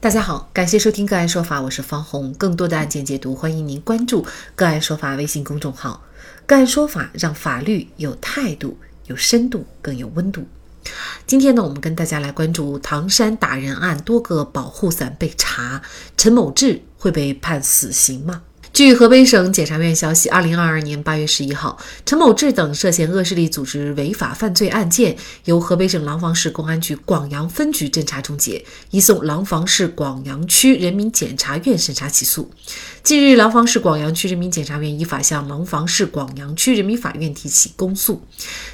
大家好，感谢收听个案说法，我是方红。更多的案件解读，欢迎您关注个案说法微信公众号。个案说法让法律有态度、有深度、更有温度。今天呢，我们跟大家来关注唐山打人案，多个保护伞被查，陈某志会被判死刑吗？据河北省检察院消息，二零二二年八月十一号，陈某志等涉嫌恶势力组织违法犯罪案件由河北省廊坊市公安局广阳分局侦查终结，移送廊坊市广阳区人民检察院审查起诉。近日，廊坊市广阳区人民检察院依法向廊坊市广阳区人民法院提起公诉。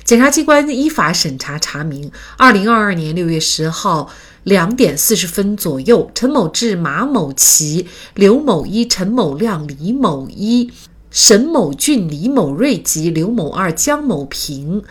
检察机关依法审查查明，二零二二年六月十号。两点四十分左右，陈某志、马某奇、刘某一、陈某亮、李某一、沈某俊、李某瑞及刘某二、江某平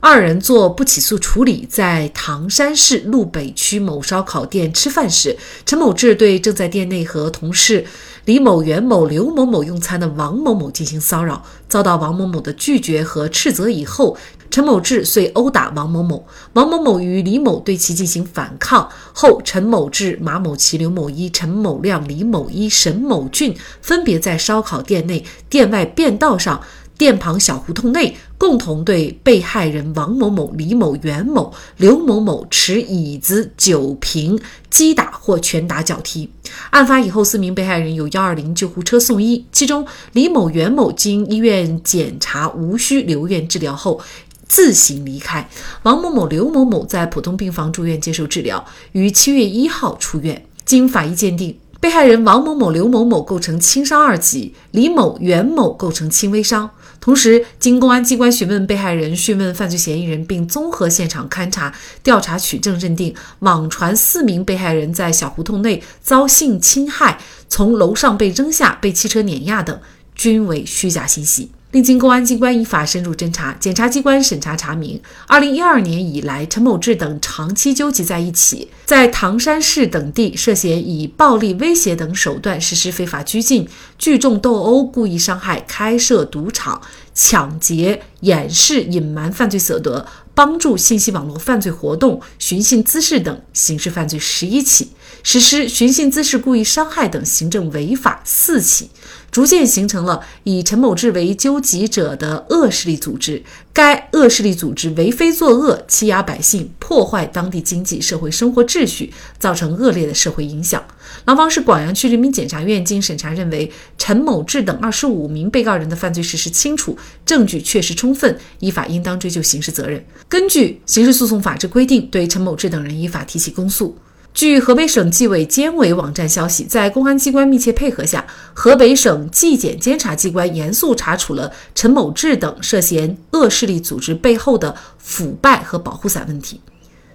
二人做不起诉处理，在唐山市路北区某烧烤店吃饭时，陈某志对正在店内和同事。李某、袁某、刘某某用餐的王某某进行骚扰，遭到王某某的拒绝和斥责以后，陈某志遂殴打王某某。王某某与李某对其进行反抗后，陈某志、马某奇、刘某一、陈某亮、李某一、沈某俊分别在烧烤店内、店外便道上。店旁小胡同内，共同对被害人王某某、李某、袁某、刘某某持椅子、酒瓶击打或拳打脚踢。案发以后，四名被害人由幺二零救护车送医，其中李某、袁某经医院检查无需留院治疗后自行离开。王某某、刘某某在普通病房住院接受治疗，于七月一号出院。经法医鉴定。被害人王某某、刘某某构成轻伤二级，李某、袁某构成轻微伤。同时，经公安机关询问被害人、讯问犯罪嫌疑人，并综合现场勘查、调查取证，认定网传四名被害人在小胡同内遭性侵害、从楼上被扔下、被汽车碾压等，均为虚假信息。另经公安机关依法深入侦查，检察机关审查查明，二零一二年以来，陈某志等长期纠集在一起，在唐山市等地涉嫌以暴力威胁等手段实施非法拘禁、聚众斗殴、故意伤害、开设赌场、抢劫、掩饰、隐瞒犯罪所得、帮助信息网络犯罪活动、寻衅滋事等刑事犯罪十一起。实施寻衅滋事、故意伤害等行政违法四起，逐渐形成了以陈某志为纠集者的恶势力组织。该恶势力组织为非作恶，欺压百姓，破坏当地经济社会生活秩序，造成恶劣的社会影响。廊坊市广阳区人民检察院经审查认为，陈某志等二十五名被告人的犯罪事实清楚，证据确实充分，依法应当追究刑事责任。根据刑事诉讼法之规定，对陈某志等人依法提起公诉。据河北省纪委监委网站消息，在公安机关密切配合下，河北省纪检监察机关严肃查处了陈某志等涉嫌恶势力组织背后的腐败和保护伞问题。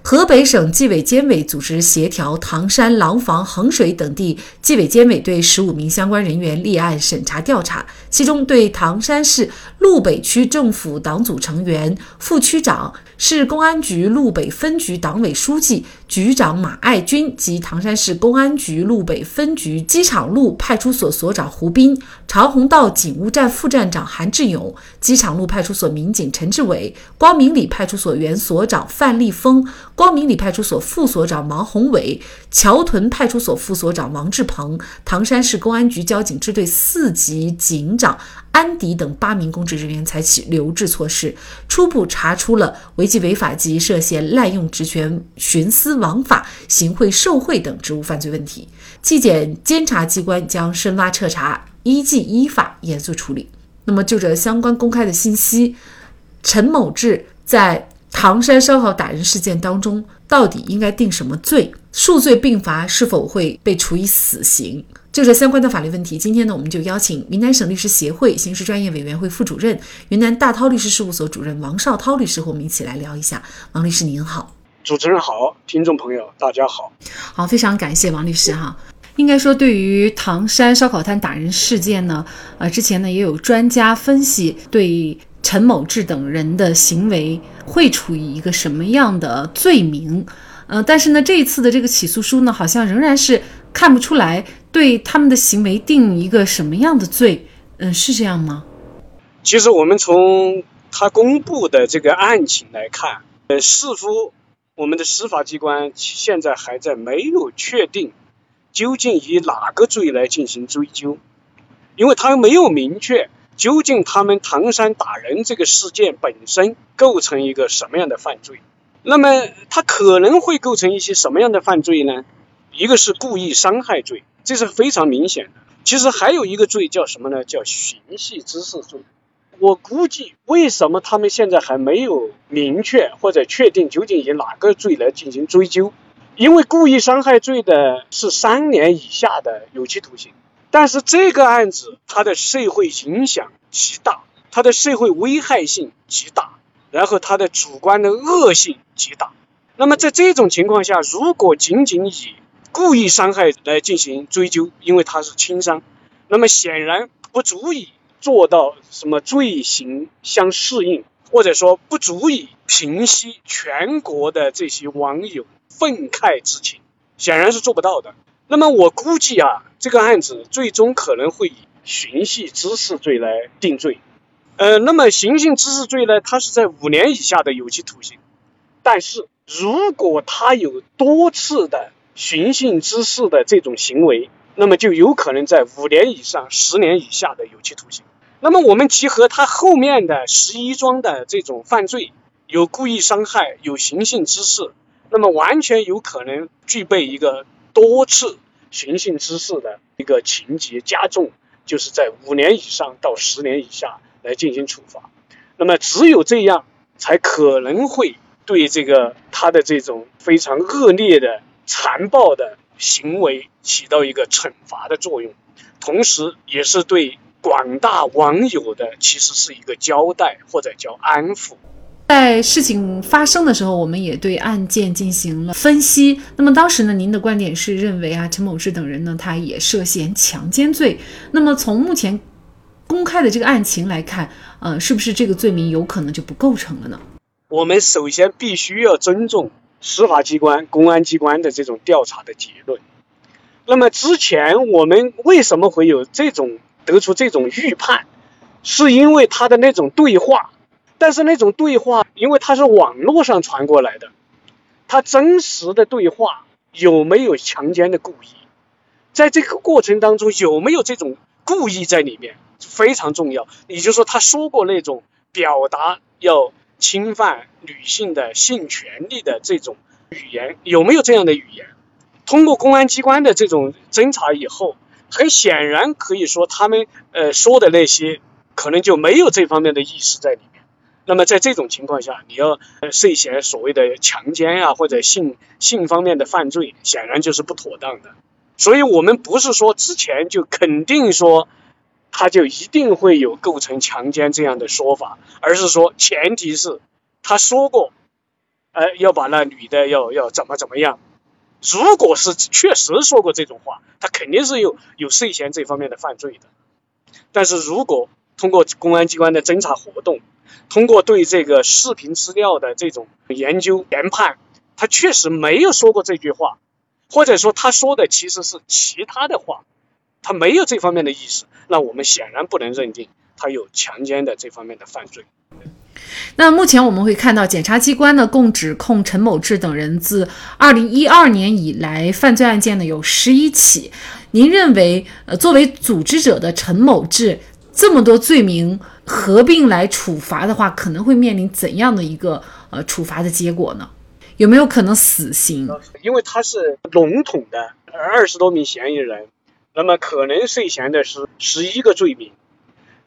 河北省纪委监委组织协调唐山、廊坊、衡水等地纪委监委对十五名相关人员立案审查调查，其中对唐山市路北区政府党组成员、副区长。市公安局路北分局党委书记、局长马爱军及唐山市公安局路北分局机场路派出所所长胡斌、长虹道警务站副站长韩志勇、机场路派出所民警陈志伟、光明里派出所原所长范立峰、光明里派出所副所长王宏伟、桥屯派出所副所长王志鹏、唐山市公安局交警支队四级警长。安迪等八名公职人员采取留置措施，初步查出了违纪违法及涉嫌滥用职权、徇私枉法、行贿受贿等职务犯罪问题。纪检监察机关将深挖彻查，依纪依法严肃处理。那么，就这相关公开的信息，陈某志在唐山烧烤打人事件当中，到底应该定什么罪？数罪并罚，是否会被处以死刑？就这相关的法律问题，今天呢，我们就邀请云南省律师协会刑事专业委员会副主任、云南大韬律师事务所主任王绍涛律师和我们一起来聊一下。王律师您好，主持人好，听众朋友大家好。好，非常感谢王律师哈。应该说，对于唐山烧烤摊打人事件呢，呃，之前呢也有专家分析，对陈某志等人的行为会处于一个什么样的罪名？呃，但是呢，这一次的这个起诉书呢，好像仍然是看不出来对他们的行为定一个什么样的罪。嗯，是这样吗？其实我们从他公布的这个案情来看，呃，似乎我们的司法机关现在还在没有确定究竟以哪个罪来进行追究，因为他没有明确究竟他们唐山打人这个事件本身构成一个什么样的犯罪。那么他可能会构成一些什么样的犯罪呢？一个是故意伤害罪，这是非常明显的。其实还有一个罪叫什么呢？叫寻衅滋事罪。我估计为什么他们现在还没有明确或者确定究竟以哪个罪来进行追究？因为故意伤害罪的是三年以下的有期徒刑，但是这个案子它的社会影响极大，它的社会危害性极大，然后它的主观的恶性极大。那么在这种情况下，如果仅仅以故意伤害来进行追究，因为它是轻伤，那么显然不足以。做到什么罪行相适应，或者说不足以平息全国的这些网友愤慨之情，显然是做不到的。那么我估计啊，这个案子最终可能会以寻衅滋事罪来定罪。呃，那么寻衅滋事罪呢，它是在五年以下的有期徒刑，但是如果他有多次的寻衅滋事的这种行为，那么就有可能在五年以上十年以下的有期徒刑。那么我们结合他后面的十一桩的这种犯罪，有故意伤害，有寻衅滋事，那么完全有可能具备一个多次寻衅滋事的一个情节加重，就是在五年以上到十年以下来进行处罚。那么只有这样，才可能会对这个他的这种非常恶劣的残暴的。行为起到一个惩罚的作用，同时也是对广大网友的其实是一个交代或者叫安抚。在事情发生的时候，我们也对案件进行了分析。那么当时呢，您的观点是认为啊，陈某志等人呢，他也涉嫌强奸罪。那么从目前公开的这个案情来看，呃，是不是这个罪名有可能就不构成了呢？我们首先必须要尊重。司法机关、公安机关的这种调查的结论。那么之前我们为什么会有这种得出这种预判？是因为他的那种对话，但是那种对话，因为它是网络上传过来的，他真实的对话有没有强奸的故意？在这个过程当中有没有这种故意在里面非常重要。也就是说，他说过那种表达要。侵犯女性的性权利的这种语言有没有这样的语言？通过公安机关的这种侦查以后，很显然可以说他们呃说的那些可能就没有这方面的意识在里面。那么在这种情况下，你要涉嫌所谓的强奸啊或者性性方面的犯罪，显然就是不妥当的。所以我们不是说之前就肯定说。他就一定会有构成强奸这样的说法，而是说前提是他说过，呃，要把那女的要要怎么怎么样。如果是确实说过这种话，他肯定是有有涉嫌这方面的犯罪的。但是如果通过公安机关的侦查活动，通过对这个视频资料的这种研究研判，他确实没有说过这句话，或者说他说的其实是其他的话。他没有这方面的意识，那我们显然不能认定他有强奸的这方面的犯罪。那目前我们会看到，检察机关呢共指控陈某志等人自二零一二年以来犯罪案件呢有十一起。您认为，呃，作为组织者的陈某志这么多罪名合并来处罚的话，可能会面临怎样的一个呃处罚的结果呢？有没有可能死刑？因为他是笼统的二十多名嫌疑人。那么可能涉嫌的是十一个罪名，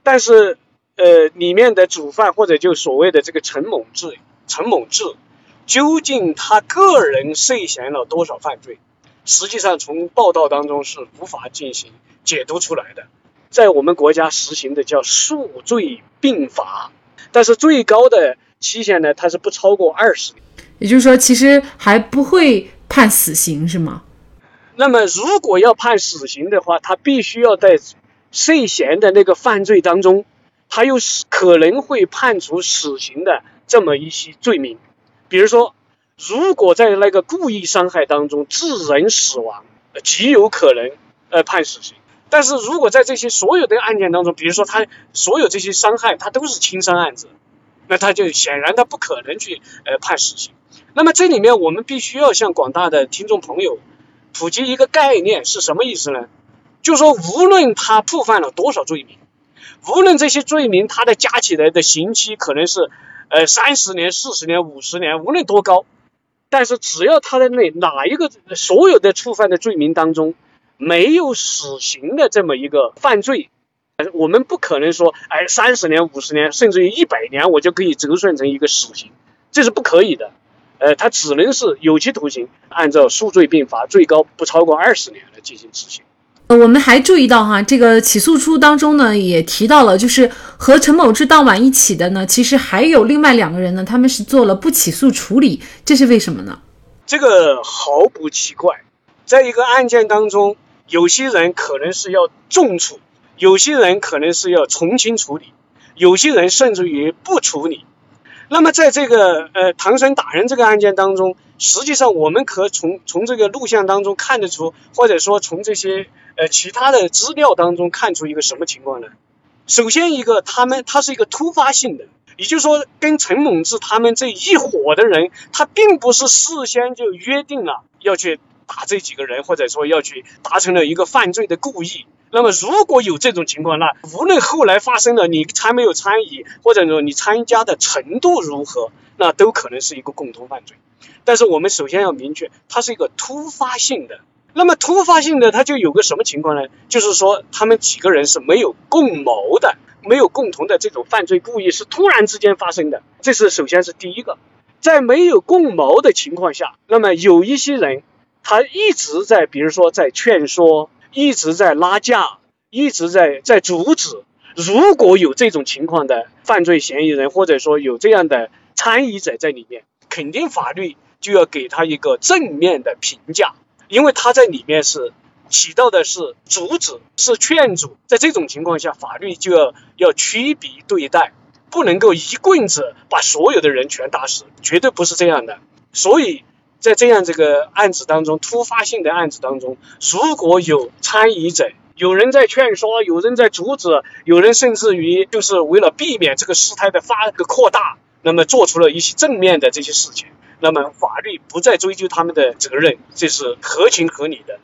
但是呃里面的主犯或者就所谓的这个陈某志，陈某志究竟他个人涉嫌了多少犯罪？实际上从报道当中是无法进行解读出来的。在我们国家实行的叫数罪并罚，但是最高的期限呢，它是不超过二十年。也就是说，其实还不会判死刑，是吗？那么，如果要判死刑的话，他必须要在涉嫌的那个犯罪当中，他又是可能会判处死刑的这么一些罪名。比如说，如果在那个故意伤害当中致人死亡，极有可能呃判死刑。但是如果在这些所有的案件当中，比如说他所有这些伤害，他都是轻伤案子，那他就显然他不可能去呃判死刑。那么这里面我们必须要向广大的听众朋友。普及一个概念是什么意思呢？就说，无论他触犯了多少罪名，无论这些罪名他的加起来的刑期可能是呃三十年、四十年、五十年，无论多高，但是只要他的那哪一个所有的触犯的罪名当中没有死刑的这么一个犯罪，我们不可能说，哎，三十年、五十年，甚至于一百年，我就可以折算成一个死刑，这是不可以的。呃，他只能是有期徒刑，按照数罪并罚，最高不超过二十年来进行执行。呃，我们还注意到哈，这个起诉书当中呢，也提到了，就是和陈某志当晚一起的呢，其实还有另外两个人呢，他们是做了不起诉处理，这是为什么呢？这个毫不奇怪，在一个案件当中，有些人可能是要重处，有些人可能是要从轻处理，有些人甚至于不处理。那么，在这个呃唐山打人这个案件当中，实际上我们可从从这个录像当中看得出，或者说从这些呃其他的资料当中看出一个什么情况呢？首先一个，他们他是一个突发性的，也就是说，跟陈猛志他们这一伙的人，他并不是事先就约定了要去打这几个人，或者说要去达成了一个犯罪的故意。那么如果有这种情况，那无论后来发生了你参没有参与，或者说你参加的程度如何，那都可能是一个共同犯罪。但是我们首先要明确，它是一个突发性的。那么突发性的，它就有个什么情况呢？就是说他们几个人是没有共谋的，没有共同的这种犯罪故意，是突然之间发生的。这是首先是第一个，在没有共谋的情况下，那么有一些人他一直在，比如说在劝说。一直在拉架，一直在在阻止。如果有这种情况的犯罪嫌疑人，或者说有这样的参与者在里面，肯定法律就要给他一个正面的评价，因为他在里面是起到的是阻止，是劝阻。在这种情况下，法律就要要区别对待，不能够一棍子把所有的人全打死，绝对不是这样的。所以。在这样这个案子当中，突发性的案子当中，如果有参与者，有人在劝说，有人在阻止，有人甚至于就是为了避免这个事态的发个扩大，那么做出了一些正面的这些事情，那么法律不再追究他们的责任，这是合情合理的。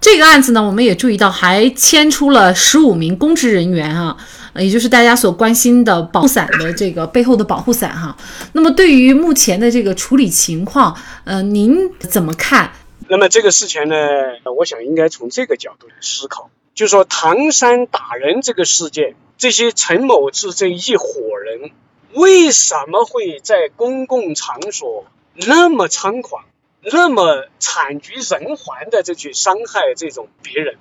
这个案子呢，我们也注意到还牵出了十五名公职人员啊，也就是大家所关心的保护伞的这个背后的保护伞哈。那么对于目前的这个处理情况，呃，您怎么看？那么这个事情呢，我想应该从这个角度来思考，就是说唐山打人这个事件，这些陈某志这一伙人为什么会在公共场所那么猖狂？那么惨绝人寰的这去伤害这种别人，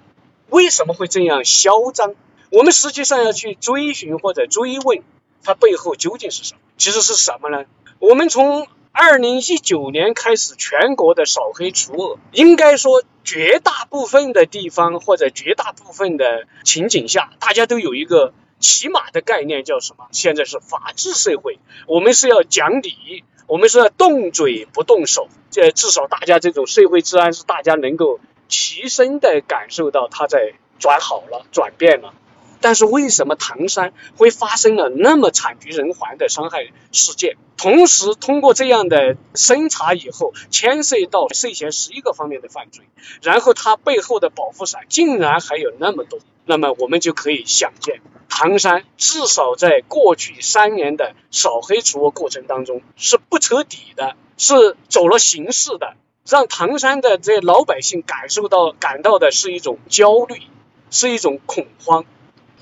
为什么会这样嚣张？我们实际上要去追寻或者追问，它背后究竟是什么？其实是什么呢？我们从二零一九年开始，全国的扫黑除恶，应该说绝大部分的地方或者绝大部分的情景下，大家都有一个起码的概念，叫什么？现在是法治社会，我们是要讲理。我们是要动嘴不动手，这至少大家这种社会治安是大家能够齐身的感受到它在转好了、转变了。但是为什么唐山会发生了那么惨绝人寰的伤害事件？同时通过这样的审查以后，牵涉到涉嫌十一个方面的犯罪，然后它背后的保护伞竟然还有那么多，那么我们就可以想见。唐山至少在过去三年的扫黑除恶过程当中是不彻底的，是走了形式的，让唐山的这老百姓感受到感到的是一种焦虑，是一种恐慌。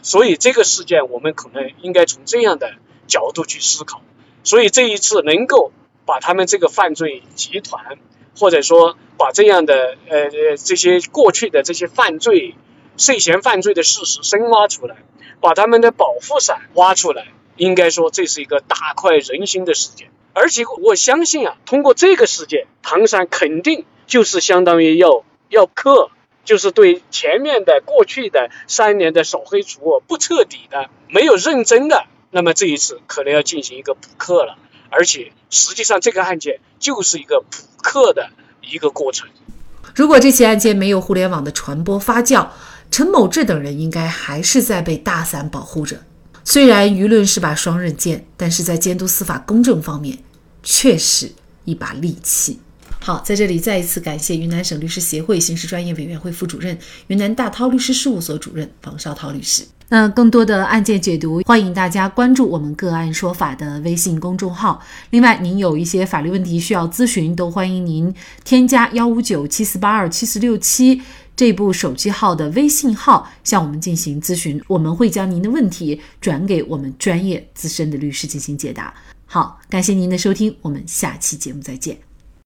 所以这个事件我们可能应该从这样的角度去思考。所以这一次能够把他们这个犯罪集团，或者说把这样的呃呃这些过去的这些犯罪涉嫌犯罪的事实深挖出来。把他们的保护伞挖出来，应该说这是一个大快人心的事件。而且我相信啊，通过这个事件，唐山肯定就是相当于要要克，就是对前面的过去的三年的扫黑除恶不彻底的、没有认真的，那么这一次可能要进行一个补课了。而且实际上这个案件就是一个补课的一个过程。如果这起案件没有互联网的传播发酵，陈某志等人应该还是在被大伞保护着。虽然舆论是把双刃剑，但是在监督司法公正方面，却是一把利器。好，在这里再一次感谢云南省律师协会刑事专业委员会副主任、云南大韬律师事务所主任房绍涛律师。那更多的案件解读，欢迎大家关注我们“个案说法”的微信公众号。另外，您有一些法律问题需要咨询，都欢迎您添加幺五九七四八二七四六七这部手机号的微信号向我们进行咨询，我们会将您的问题转给我们专业资深的律师进行解答。好，感谢您的收听，我们下期节目再见。